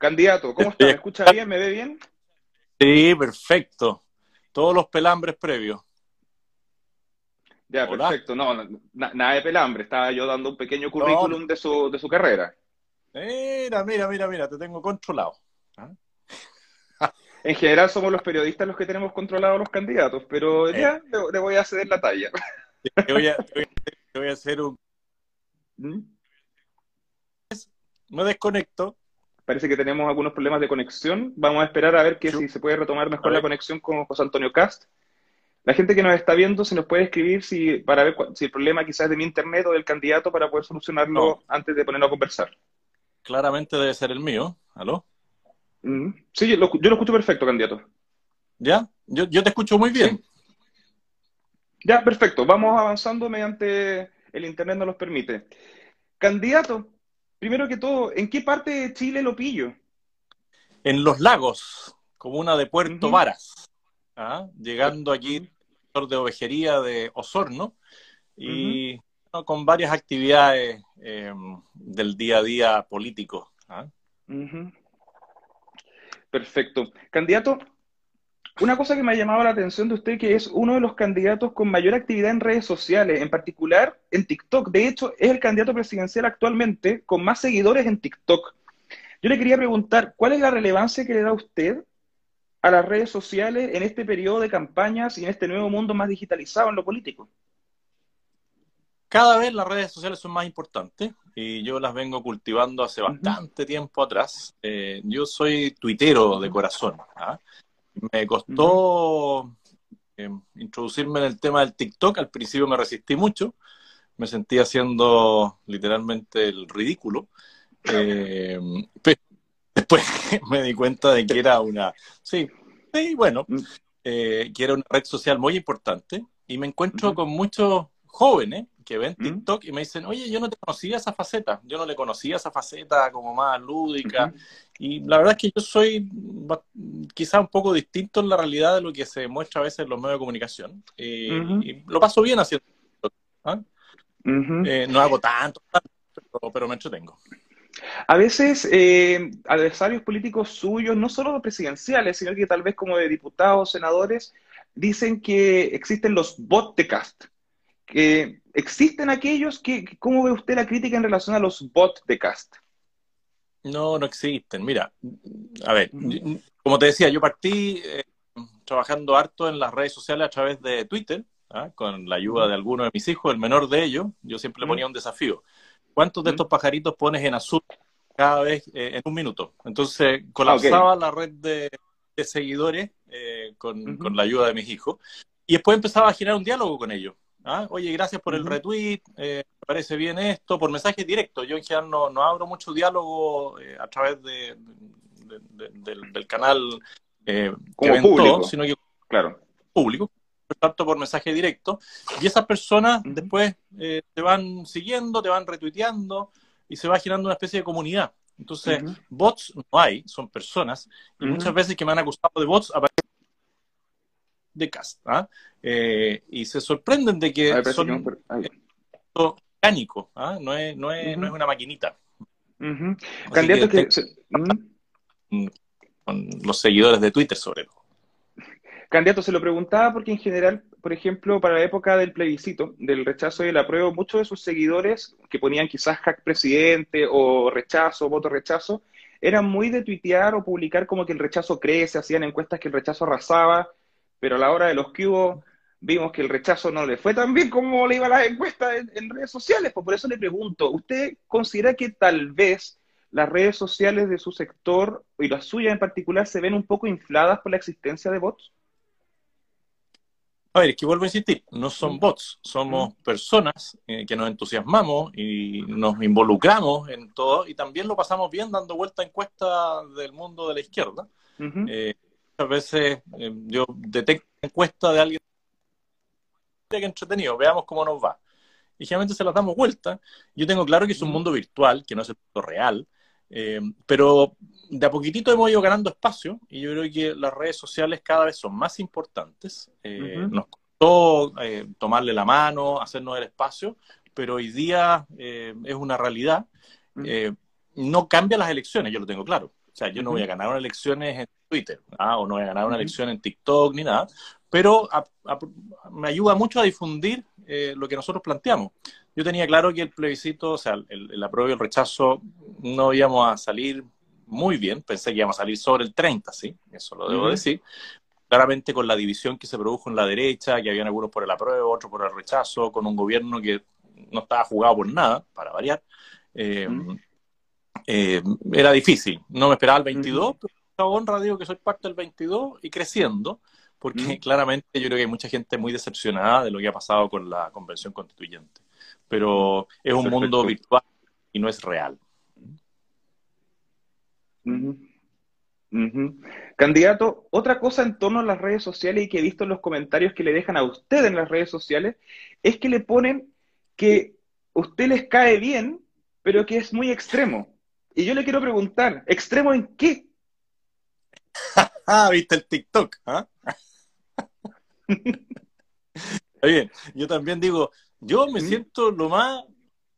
Candidato, ¿cómo está? ¿Me escucha bien? ¿Me ve bien? Sí, perfecto. Todos los pelambres previos. Ya, perfecto. No, nada de pelambre. Estaba yo dando un pequeño currículum de, su, de su carrera. Mira, mira, mira, mira, te tengo controlado. ¿Ah? En general somos los periodistas los que tenemos controlados los candidatos, pero eh. ya le, voy a ceder la talla. Te voy a, voy a hacer un... ¿Mm? Me desconecto. Parece que tenemos algunos problemas de conexión. Vamos a esperar a ver que si se puede retomar mejor la conexión con José Antonio Cast. La gente que nos está viendo se nos puede escribir si para ver si el problema quizás es de mi internet o del candidato para poder solucionarlo antes de ponerlo a conversar. Claramente debe ser el mío. ¿Aló? Mm. Sí, yo lo, escucho perfecto, candidato. ¿Ya? Yo, te escucho muy bien. Ya, perfecto. Vamos avanzando mediante el Internet nos los permite. Candidato, primero que todo, ¿en qué parte de Chile lo pillo? En los lagos, comuna de Puerto Varas. ¿ah? Llegando aquí, de ovejería de Osorno. Y con varias actividades eh, del día a día político. ¿ah? Perfecto. Candidato, una cosa que me ha llamado la atención de usted que es uno de los candidatos con mayor actividad en redes sociales, en particular en TikTok. De hecho, es el candidato presidencial actualmente con más seguidores en TikTok. Yo le quería preguntar, ¿cuál es la relevancia que le da usted a las redes sociales en este periodo de campañas y en este nuevo mundo más digitalizado en lo político? Cada vez las redes sociales son más importantes y yo las vengo cultivando hace bastante tiempo atrás. Eh, yo soy tuitero de corazón. ¿ah? Me costó eh, introducirme en el tema del TikTok. Al principio me resistí mucho. Me sentí haciendo literalmente el ridículo. Eh, después me di cuenta de que era una... Sí, sí bueno, mm. que era una red social muy importante y me encuentro con muchos jóvenes que ven ¿Mm? TikTok y me dicen, oye, yo no te conocía esa faceta, yo no le conocía esa faceta como más lúdica. Y la verdad es que yo soy quizá un poco distinto en la realidad de lo que se muestra a veces en los medios de comunicación. Y lo paso bien haciendo TikTok. ¿ah? Eh, no hago tanto, pero, me entretengo. A veces eh, adversarios políticos suyos, no solo presidenciales, sino que tal vez como de diputados, senadores, dicen que existen los bot de cast que ¿Existen aquellos que, cómo ve usted la crítica en relación a los bots de cast? No, no existen. Mira, a ver, como te decía, yo partí eh, trabajando harto en las redes sociales a través de Twitter, ¿ah? con la ayuda de algunos de mis hijos, el menor de ellos, yo siempre le ponía un desafío. ¿Cuántos de estos pajaritos pones en azul cada vez eh, en un minuto? Entonces colapsaba la red de, seguidores eh, con, con la ayuda de mis hijos y después empezaba a generar un diálogo con ellos. ¿Ah? Oye, gracias por el retweet, eh, me parece bien esto, por mensaje directo. Yo en general no, no abro mucho diálogo eh, a través de, del, canal eh, Como público. sino que claro. público, tanto por mensaje directo. Y esas personas después te van siguiendo, te van retuiteando y se va generando una especie de comunidad. Entonces, bots no hay, son personas, y muchas veces que me han acusado de bots aparecen de cast. ¿ah? Eh, y se sorprenden de que son orgánicos, ¿ah? no, es, no, es, no es una maquinita. Candidato que... Con los seguidores de Twitter sobre todo. Candidato, se lo preguntaba porque en general, por ejemplo, para la época del plebiscito, del rechazo y del apruebo, muchos de sus seguidores que ponían quizás hack presidente o rechazo, voto rechazo, eran muy de tuitear o publicar como que el rechazo crece, hacían encuestas que el rechazo arrasaba, pero a la hora de los que hubo, vimos que el rechazo no le fue tan bien como le iba a las encuestas en, redes sociales. Pues por eso le pregunto, ¿usted considera que tal vez las redes sociales de su sector y las suyas en particular se ven un poco infladas por la existencia de bots? A ver, es que vuelvo a insistir, no son mm. bots, somos mm. personas eh, que nos entusiasmamos y nos involucramos en todo y también lo pasamos bien dando vuelta a encuestas del mundo de la izquierda muchas veces eh, yo detecto una encuesta de alguien que entretenido, veamos cómo nos va. Y generalmente se las damos vuelta. Yo tengo claro que es un mundo virtual, que no es el mundo real, eh, pero de a poquitito hemos ido ganando espacio y yo creo que las redes sociales cada vez son más importantes. Eh, nos costó tomarle la mano, hacernos el espacio, pero hoy día es una realidad. no cambia las elecciones, yo lo tengo claro O sea, yo no voy a ganar unas elecciones en Twitter, ¿ah? o no voy a ganar una elección en TikTok ni nada, pero me ayuda mucho a difundir eh, lo que nosotros planteamos. Yo tenía claro que el plebiscito, o sea, el, el apruebo y el rechazo, no íbamos a salir muy bien, pensé que íbamos a salir sobre el 30, sí, eso lo debo decir, claramente con la división que se produjo en la derecha, que habían algunos por el apruebo, otros por el rechazo, con un gobierno que no estaba jugado por nada, para variar, eh, eh, era difícil. No me esperaba el 22, pero honra digo que soy parte del 22 y creciendo, porque claramente yo creo que hay mucha gente muy decepcionada de lo que ha pasado con la convención constituyente. Pero es un mundo virtual y no es real. Candidato, otra cosa en torno a las redes sociales y que he visto en los comentarios que le dejan a usted en las redes sociales es que le ponen que usted les cae bien, pero que es muy extremo. Y yo le quiero preguntar, ¿extremo en qué? Ah, viste el TikTok, ¿ah? bien, yo también digo, yo me siento lo más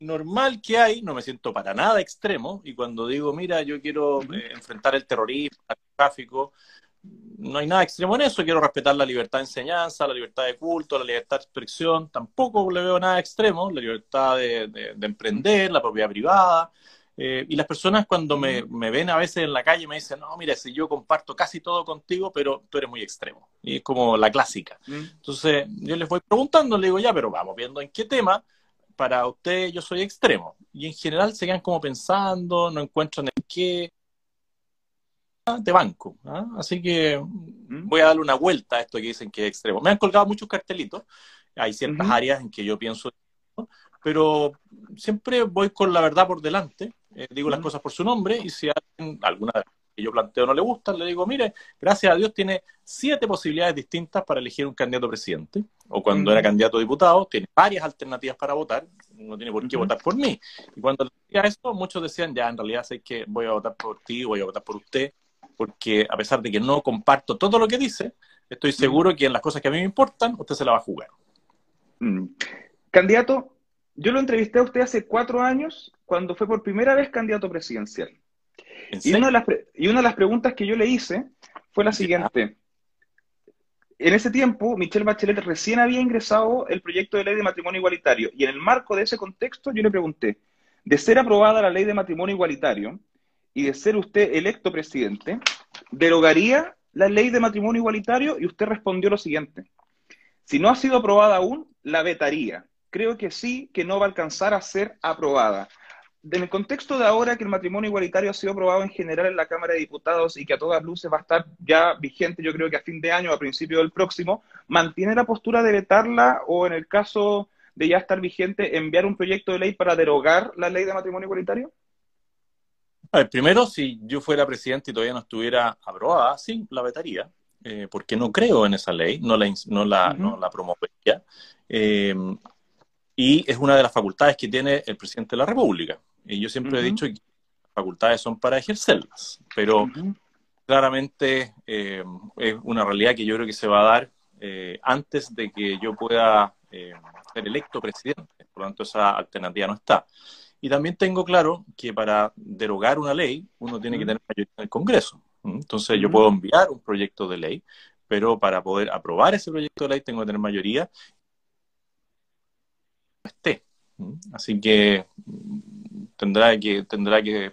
normal que hay, no me siento para nada extremo, y cuando digo, mira, yo quiero eh, enfrentar el terrorismo, el tráfico, no hay nada extremo en eso, quiero respetar la libertad de enseñanza, la libertad de culto, la libertad de expresión, tampoco le veo nada extremo, la libertad de, emprender, la propiedad privada. Eh, y las personas cuando me, me, ven a veces en la calle me dicen, no, mira, si yo comparto casi todo contigo, pero tú eres muy extremo. Y es como la clásica. Entonces yo les voy preguntando, le digo, ya, pero vamos viendo en qué tema para usted yo soy extremo. Y en general se quedan como pensando, no encuentran el qué de banco. ¿ah? Así que mm. voy a darle una vuelta a esto que dicen que es extremo. Me han colgado muchos cartelitos, hay ciertas áreas en que yo pienso, pero siempre voy con la verdad por delante, eh, digo las cosas por su nombre y si alguien, alguna que yo planteo no le gusta, le digo, mire, gracias a Dios tiene siete posibilidades distintas para elegir un candidato presidente, o cuando era candidato a diputado, tiene varias alternativas para votar, no tiene por qué votar por mí. Y cuando decía eso, muchos decían, ya, en realidad sé que voy a votar por ti, voy a votar por usted, porque a pesar de que no comparto todo lo que dice, estoy seguro que en las cosas que a mí me importan, usted se la va a jugar. Mm. Candidato, yo lo entrevisté a usted hace cuatro años, cuando fue por primera vez candidato presidencial. Y una, de las y una de las preguntas que yo le hice fue la siguiente. En ese tiempo, Michelle Bachelet recién había ingresado el proyecto de ley de matrimonio igualitario. Y en el marco de ese contexto, yo le pregunté, de ser aprobada la ley de matrimonio igualitario y de ser usted electo presidente, ¿derogaría la ley de matrimonio igualitario? Y usted respondió lo siguiente. Si no ha sido aprobada aún, la vetaría. Creo que sí, que no va a alcanzar a ser aprobada en el contexto de ahora que el matrimonio igualitario ha sido aprobado en general en la Cámara de Diputados y que a todas luces va a estar ya vigente, yo creo que a fin de año, a principio del próximo, ¿mantiene la postura de vetarla o en el caso de ya estar vigente, enviar un proyecto de ley para derogar la ley de matrimonio igualitario? A ver, primero, si yo fuera presidente y todavía no estuviera aprobada, sí, la vetaría, eh, porque no creo en esa ley, no la, no la, no la promovería. Eh, y es una de las facultades que tiene el presidente de la República. Y yo siempre he dicho que las facultades son para ejercerlas, pero claramente eh, es una realidad que yo creo que se va a dar eh, antes de que yo pueda eh, ser electo presidente. Por lo tanto, esa alternativa no está. Y también tengo claro que para derogar una ley uno tiene que tener mayoría en el Congreso. Entonces yo puedo enviar un proyecto de ley, pero para poder aprobar ese proyecto de ley tengo que tener mayoría. Esté. Así que tendrá que, tendrá que,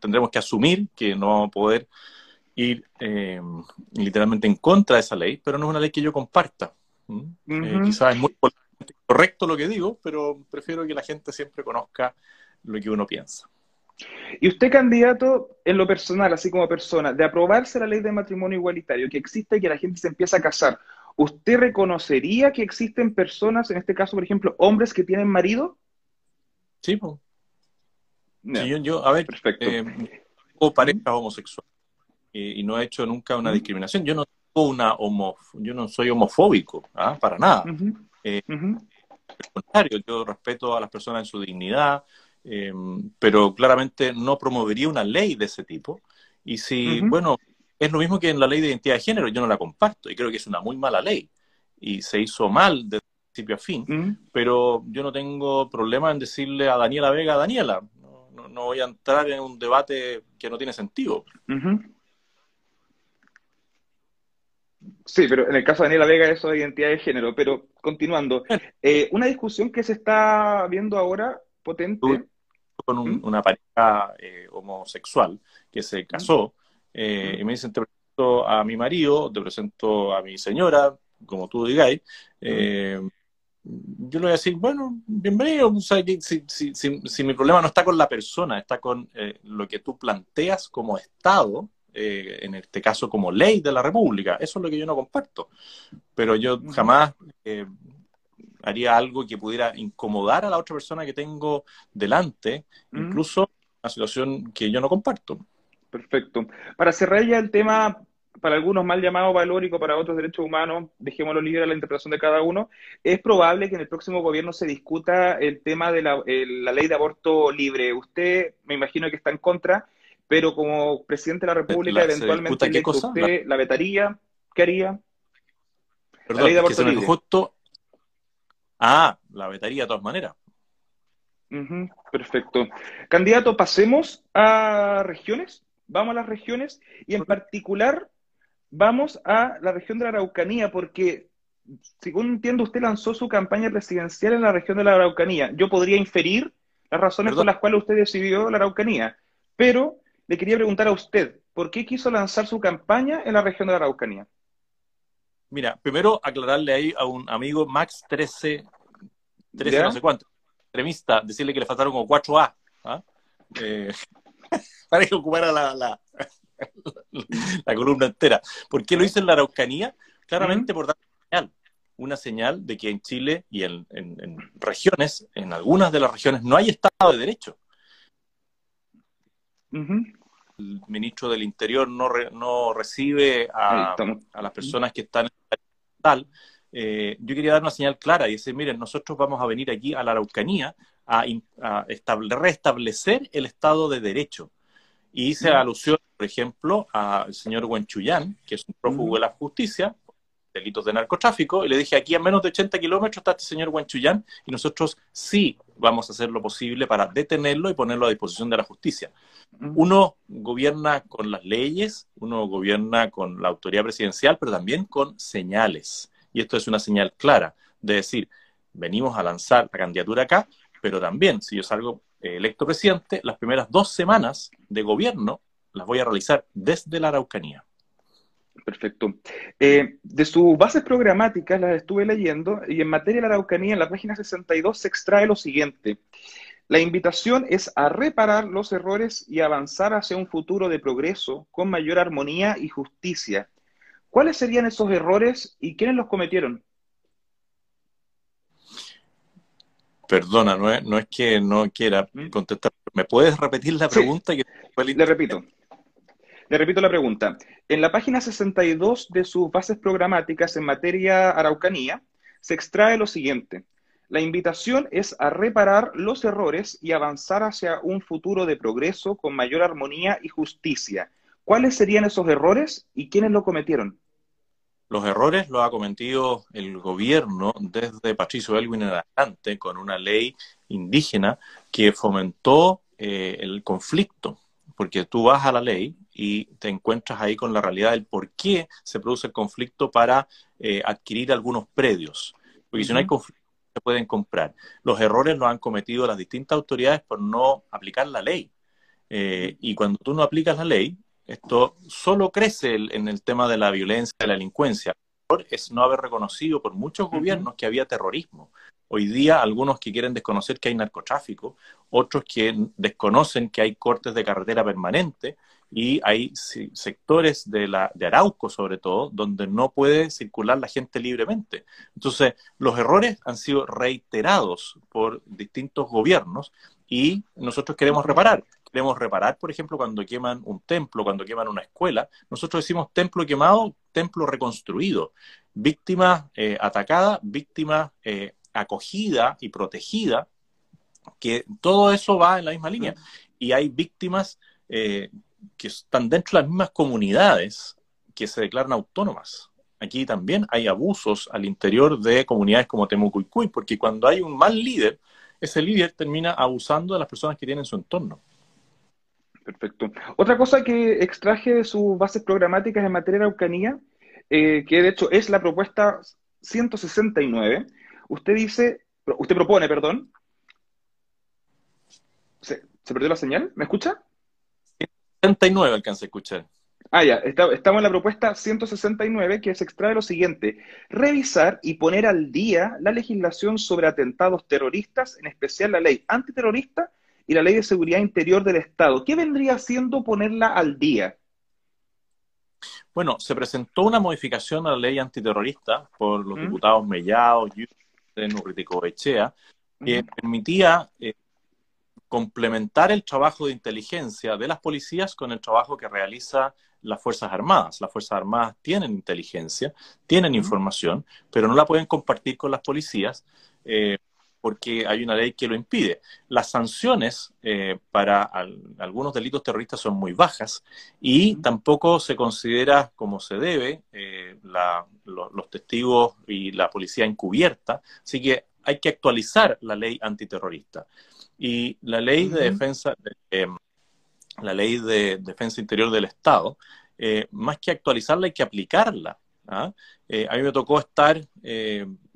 tendremos que asumir que no vamos a poder ir eh, literalmente en contra de esa ley, pero no es una ley que yo comparta. Eh, quizás es muy correcto lo que digo, pero prefiero que la gente siempre conozca lo que uno piensa. Y usted, candidato, en lo personal, así como persona, de aprobarse la ley de matrimonio igualitario, que existe y que la gente se empieza a casar, ¿usted reconocería que existen personas, en este caso, por ejemplo, hombres que tienen marido? Sí, pues yo, a ver, Perfecto. Eh, pareja homosexual y, no he hecho nunca una discriminación. Yo no tengo una homo, yo no soy homofóbico, ¿ah? para nada. Eh, al contrario, yo respeto a las personas en su dignidad, pero claramente no promovería una ley de ese tipo. Y si, bueno, es lo mismo que en la ley de identidad de género, yo no la comparto y creo que es una muy mala ley y se hizo mal desde principio a fin, pero yo no tengo problema en decirle a Daniela Vega, Daniela, no, voy a entrar en un debate que no tiene sentido. Sí, pero en el caso de Daniela Vega eso es identidad de género. Pero continuando, eh, una discusión que se está viendo ahora potente. Con ¿Mm? una pareja eh, homosexual que se casó eh, y me dicen, te presento a mi marido, te presento a mi señora, como tú digáis. ¿Mm? yo le voy a decir, bueno, bienvenido. si, si, si, mi problema no está con la persona, está con lo que tú planteas como Estado, eh, en este caso como ley de la República. Eso es lo que yo no comparto. Pero yo jamás eh, haría algo que pudiera incomodar a la otra persona que tengo delante, incluso una situación que yo no comparto. Perfecto. Para cerrar ya el tema, para algunos mal llamado valórico, para otros derechos humanos, dejémoslo libre a la interpretación de cada uno, es probable que en el próximo gobierno se discuta el tema de la, la ley de aborto libre. Usted, me imagino que está en contra, pero como presidente de la República, eventualmente qué usted la... vetaría, ¿qué haría? la ley de aborto libre. Justo... Ah, la vetaría de todas maneras. perfecto. Candidato, pasemos a regiones. Vamos a las regiones y en particular vamos a la región de la Araucanía porque, según entiendo, usted lanzó su campaña presidencial en la región de la Araucanía. Yo podría inferir las razones por las cuales usted decidió la Araucanía, pero le quería preguntar a usted, ¿por qué quiso lanzar su campaña en la región de la Araucanía? Mira, primero aclararle ahí a un amigo Max 13, 13 no sé cuánto, extremista, decirle que le faltaron como 4A, ¿ah? eh, para que ocupara la, la, columna entera. ¿Por qué lo hice en la Araucanía? Claramente por dar una señal, una señal de que en Chile y en, regiones, en algunas de las regiones, no hay Estado de Derecho. El ministro del Interior no, no recibe a, las personas que están en el tal, eh, yo quería dar una señal clara y decir, miren, nosotros vamos a venir aquí a la Araucanía a, restablecer el Estado de Derecho. Y hice alusión, por ejemplo, al señor Huenchuyán, que es un prófugo de la justicia, delitos de narcotráfico, y le dije, aquí a menos de 80 kilómetros está este señor Huenchuyán, y nosotros sí vamos a hacer lo posible para detenerlo y ponerlo a disposición de la justicia. Uno gobierna con las leyes, uno gobierna con la autoridad presidencial, pero también con señales. Y esto es una señal clara de decir, venimos a lanzar la candidatura acá, pero también, si yo salgo electo presidente, las primeras dos semanas de gobierno las voy a realizar desde la Araucanía. Perfecto. Eh, de sus bases programáticas las estuve leyendo y en materia de la Araucanía, en la página 62 se extrae lo siguiente. La invitación es a reparar los errores y avanzar hacia un futuro de progreso con mayor armonía y justicia. ¿Cuáles serían esos errores y quiénes los cometieron? Perdona, no es, no es que no quiera ¿Mm? contestar. ¿Me puedes repetir la pregunta? Que le repito. Le repito la pregunta. En la página 62 de sus bases programáticas en materia araucanía, se extrae lo siguiente. La invitación es a reparar los errores y avanzar hacia un futuro de progreso con mayor armonía y justicia. ¿Cuáles serían esos errores y quiénes lo cometieron? Los errores los ha cometido el gobierno desde Patricio Elwin en adelante con una ley indígena que fomentó eh, el conflicto, porque tú vas a la ley y te encuentras ahí con la realidad del por qué se produce el conflicto para eh, adquirir algunos predios. Porque si no hay conflicto, se pueden comprar. Los errores los han cometido las distintas autoridades por no aplicar la ley. Eh, y cuando tú no aplicas la ley, esto solo crece en el tema de la violencia, de la delincuencia. Es no haber reconocido por muchos gobiernos que había terrorismo. Hoy día algunos que quieren desconocer que hay narcotráfico, otros que desconocen que hay cortes de carretera permanente y hay sectores de, la, de Arauco, sobre todo, donde no puede circular la gente libremente. Entonces, los errores han sido reiterados por distintos gobiernos y nosotros queremos reparar. Queremos reparar, por ejemplo, cuando queman un templo, cuando queman una escuela. Nosotros decimos templo quemado, templo reconstruido. Víctima eh, atacada, víctima eh, acogida y protegida, que todo eso va en la misma línea. Y hay víctimas eh, que están dentro de las mismas comunidades que se declaran autónomas. Aquí también hay abusos al interior de comunidades como Temucuicuy, porque cuando hay un mal líder ese líder termina abusando de las personas que tienen en su entorno. Perfecto. Otra cosa que extraje de sus bases programáticas en materia de Araucanía, eh, que de hecho es la propuesta 169, usted dice, usted propone, perdón. ¿Se, perdió la señal? ¿Me escucha? 169 alcanza a escuchar. Ah, ya, estamos en la propuesta 169 que se extrae lo siguiente, revisar y poner al día la legislación sobre atentados terroristas, en especial la ley antiterrorista y la ley de seguridad interior del Estado. ¿Qué vendría siendo ponerla al día? Bueno, se presentó una modificación a la ley antiterrorista por los diputados Mellado, Nurritico Echea, que permitía eh, complementar el trabajo de inteligencia de las policías con el trabajo que realiza las Fuerzas Armadas. Las Fuerzas Armadas tienen inteligencia, tienen información, pero no la pueden compartir con las policías. Eh, porque hay una ley que lo impide. Las sanciones eh, para algunos delitos terroristas son muy bajas y tampoco se considera como se debe eh, los testigos y la policía encubierta, así que hay que actualizar la ley antiterrorista. Y la ley de defensa, eh, la ley de defensa interior del Estado, más que actualizarla hay que aplicarla. ¿ah? a mí me tocó estar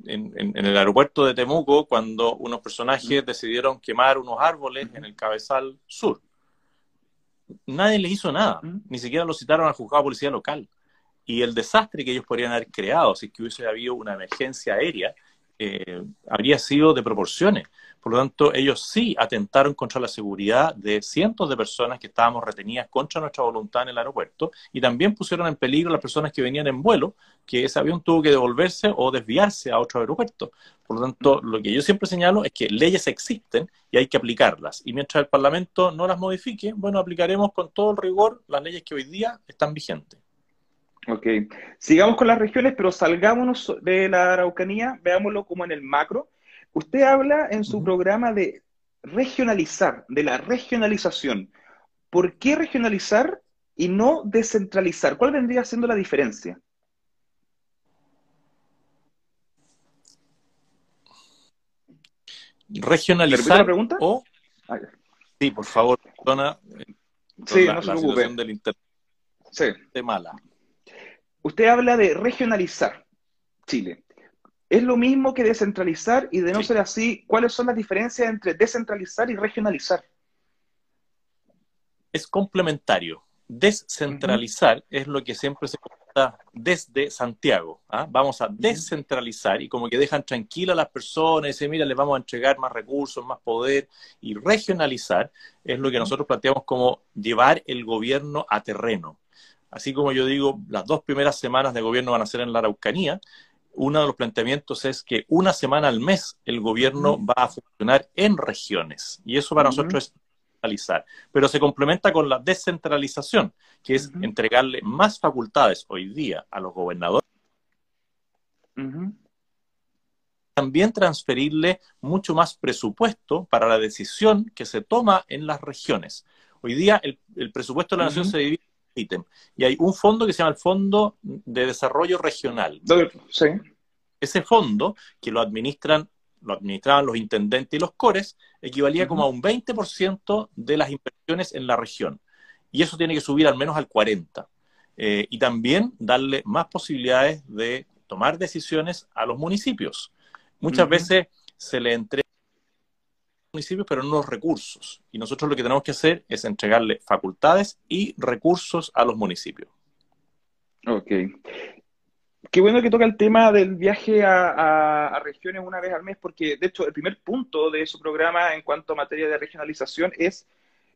en, el aeropuerto de Temuco cuando unos personajes mm. decidieron quemar unos árboles en el cabezal sur. Nadie les hizo nada, mm. ni siquiera lo citaron al juzgado de policía local. Y el desastre que ellos podrían haber creado si es que hubiese habido una emergencia aérea eh, habría sido de proporciones. Por lo tanto, ellos sí atentaron contra la seguridad de cientos de personas que estábamos retenidas contra nuestra voluntad en el aeropuerto y también pusieron en peligro a las personas que venían en vuelo, que ese avión tuvo que devolverse o desviarse a otro aeropuerto. Por lo tanto, lo que yo siempre señalo es que leyes existen y hay que aplicarlas. Y mientras el Parlamento no las modifique, bueno, aplicaremos con todo el rigor las leyes que hoy día están vigentes. Ok, sigamos con las regiones, pero salgámonos de la Araucanía, veámoslo como en el macro Usted habla en su programa de regionalizar, de la regionalización. ¿Por qué regionalizar y no descentralizar? ¿Cuál vendría siendo la diferencia? Regionalizar. la pregunta? Ah, sí, por favor, perdona. Sí, no se preocupe. Del internet sí. de mala. Usted habla de regionalizar Chile es lo mismo que descentralizar y de no ser así, ¿cuáles son las diferencias entre descentralizar y regionalizar? Es complementario. Descentralizar es lo que siempre se cuenta desde Santiago. ¿ah? Vamos a descentralizar y como que dejan tranquilas a las personas y dicen, mira, les vamos a entregar más recursos, más poder. Y regionalizar es lo que nosotros planteamos como llevar el gobierno a terreno. Así como yo digo, las dos primeras semanas de gobierno van a ser en la Araucanía, uno de los planteamientos es que una semana al mes el gobierno va a funcionar en regiones y eso para nosotros es centralizar. Pero se complementa con la descentralización, que es entregarle más facultades hoy día a los gobernadores. También transferirle mucho más presupuesto para la decisión que se toma en las regiones. Hoy día el, presupuesto de la nación se divide ítem. Y hay un fondo que se llama el Fondo de Desarrollo Regional. Sí. Ese fondo, que lo administran lo administraban los intendentes y los cores, equivalía como a un 20% de las inversiones en la región. Y eso tiene que subir al menos al 40%. Eh, y también darle más posibilidades de tomar decisiones a los municipios. Muchas veces se le entrega municipios, pero no los recursos. Y nosotros lo que tenemos que hacer es entregarle facultades y recursos a los municipios. Ok. Qué bueno que toca el tema del viaje a, regiones una vez al mes, porque de hecho el primer punto de su programa en cuanto a materia de regionalización es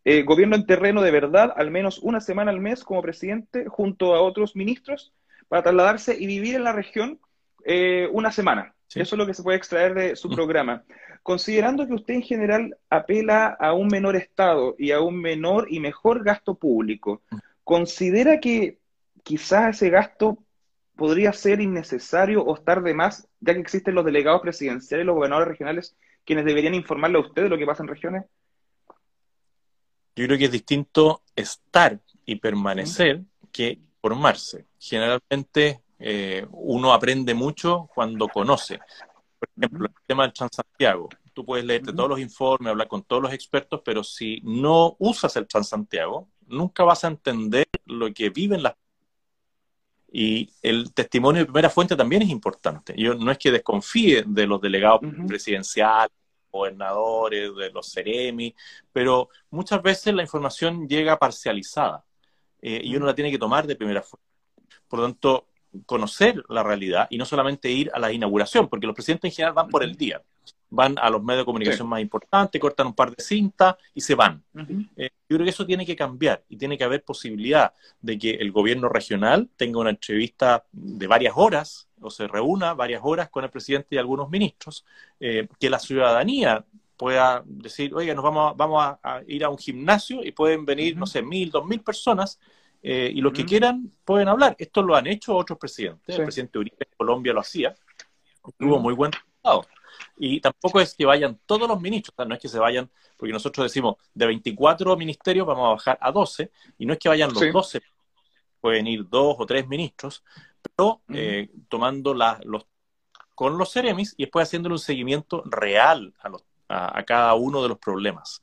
eh, gobierno en terreno de verdad, al menos una semana al mes como presidente, junto a otros ministros, para trasladarse y vivir en la región eh, una semana. Eso es lo que se puede extraer de su mm. programa. Considerando que usted en general apela a un menor Estado y a un menor y mejor gasto público, ¿considera que quizás ese gasto podría ser innecesario o estar de más, ya que existen los delegados presidenciales y los gobernadores regionales quienes deberían informarle a usted de lo que pasa en regiones? Yo creo que es distinto estar y permanecer que formarse. Generalmente eh, uno aprende mucho cuando conoce. Por ejemplo, el tema del Transantiago. tú puedes leerte todos los informes, hablar con todos los expertos, pero si no usas el Transantiago, nunca vas a entender lo que viven las y el testimonio de primera fuente también es importante. Yo no es que desconfíe de los delegados presidenciales, gobernadores, de los CEREMI, pero muchas veces la información llega parcializada eh, y uno la tiene que tomar de primera fuente. Por lo tanto, conocer la realidad y no solamente ir a la inauguración, porque los presidentes en general van por el día van a los medios de comunicación más importantes, cortan un par de cintas y se van. Eh, yo creo que eso tiene que cambiar y tiene que haber posibilidad de que el gobierno regional tenga una entrevista de varias horas o se reúna varias horas con el presidente y algunos ministros, eh, que la ciudadanía pueda decir, oiga, nos vamos, a, vamos a, ir a un gimnasio y pueden venir, no sé, mil, dos mil personas eh, y los que quieran pueden hablar. Esto lo han hecho otros presidentes. El presidente Uribe de Colombia lo hacía. Tuvo muy buen resultado. Y tampoco es que vayan todos los ministros, no es que se vayan, porque nosotros decimos, de 24 ministerios vamos a bajar a 12, y no es que vayan los 12, pueden ir dos o tres ministros, pero eh, tomando los, con los Ceremis y después haciéndole un seguimiento real a, cada uno de los problemas.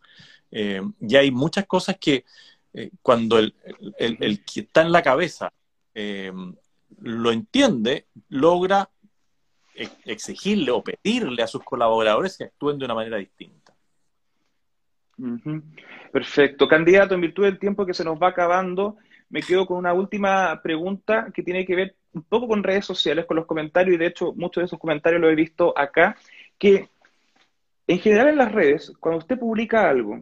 Eh, y hay muchas cosas que eh, cuando el, el, que está en la cabeza lo entiende, logra exigirle o pedirle a sus colaboradores que actúen de una manera distinta. Perfecto. Candidato, en virtud del tiempo que se nos va acabando, me quedo con una última pregunta que tiene que ver un poco con redes sociales, con los comentarios, y de hecho muchos de esos comentarios los he visto acá, que en general en las redes, cuando usted publica algo,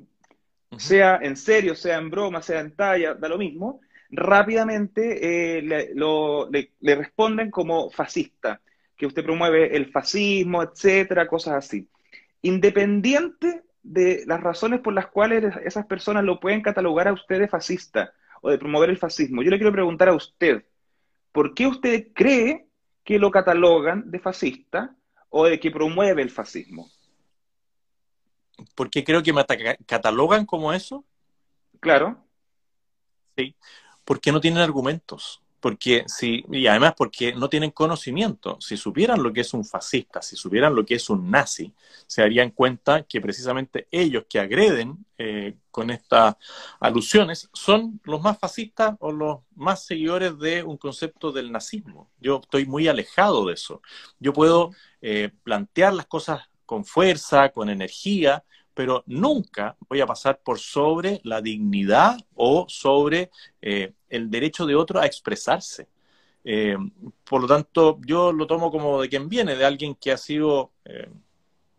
sea en serio, sea en broma, sea en talla, da lo mismo, rápidamente eh, le, responden como fascista que usted promueve el fascismo, etcétera, cosas así. Independiente de las razones por las cuales esas personas lo pueden catalogar a usted de fascista o de promover el fascismo, yo le quiero preguntar a usted, ¿por qué usted cree que lo catalogan de fascista o de que promueve el fascismo? ¿Por qué creo que me catalogan como eso? Claro. Sí, porque no tienen argumentos porque si, y además porque no tienen conocimiento. Si supieran lo que es un fascista, si supieran lo que es un nazi, se darían cuenta que precisamente ellos que agreden eh, con estas alusiones son los más fascistas o los más seguidores de un concepto del nazismo. Yo estoy muy alejado de eso. Yo puedo eh, plantear las cosas con fuerza, con energía, pero nunca voy a pasar por sobre la dignidad o sobre eh, el derecho de otro a expresarse. Eh, por lo tanto, yo lo tomo como de quien viene, de alguien que ha sido, eh,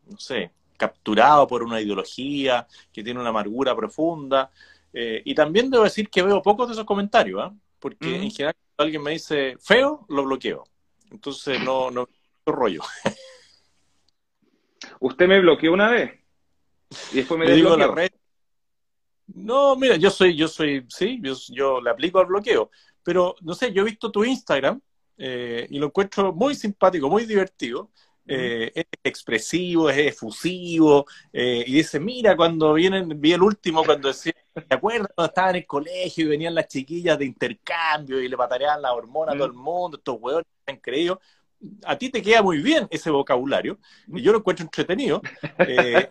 no sé, capturado por una ideología, que tiene una amargura profunda. y también debo decir que veo pocos de esos comentarios, ¿ah? porque en general cuando alguien me dice feo, lo bloqueo. Entonces no, no, no rollo. ¿Usted me bloqueó una vez? Y después me digo la red. No, mira, yo soy, yo soy, sí, yo, le aplico al bloqueo. Pero, no sé, yo he visto tu Instagram eh, y lo encuentro muy simpático, muy divertido. Eh, es expresivo, es efusivo, eh, y dice, mira, cuando vienen, vi el último cuando decía, ¿te acuerdas cuando estaba en el colegio y venían las chiquillas de intercambio y le patareaban la hormona a todo el mundo, estos hueones han creído? A ti te queda muy bien ese vocabulario, y yo lo encuentro entretenido, y eh,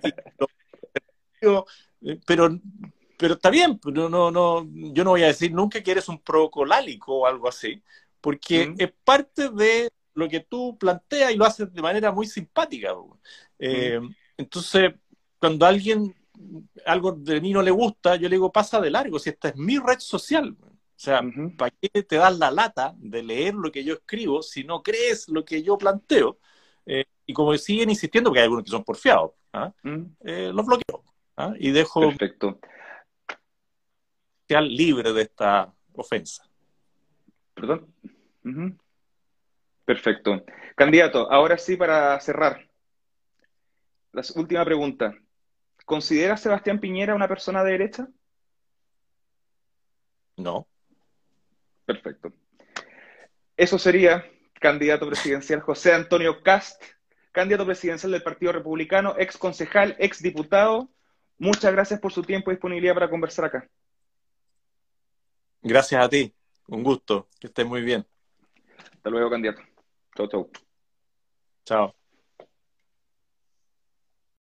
pero, pero está bien, no, no, no, yo no voy a decir nunca que eres un procolálico o algo así, porque es parte de lo que tú planteas y lo haces de manera muy simpática. Eh, entonces, cuando a alguien algo de mí no le gusta, yo le digo, pasa de largo, si esta es mi red social. O sea, ¿para qué te das la lata de leer lo que yo escribo si no crees lo que yo planteo? Eh, y como siguen insistiendo, porque hay algunos que son porfiados, ¿ah? los bloqueo. ¿ah? y dejo Perfecto. libre de esta ofensa. Perdón. Perfecto. Candidato, ahora sí para cerrar. La última pregunta. ¿Considera a Sebastián Piñera una persona de derecha? No. Perfecto. Eso sería candidato presidencial José Antonio Cast, candidato presidencial del Partido Republicano, ex concejal, ex diputado Muchas gracias por su tiempo y disponibilidad para conversar acá. Gracias a ti. Un gusto. Que estés muy bien. Hasta luego, candidato. Chau, chau. Chao.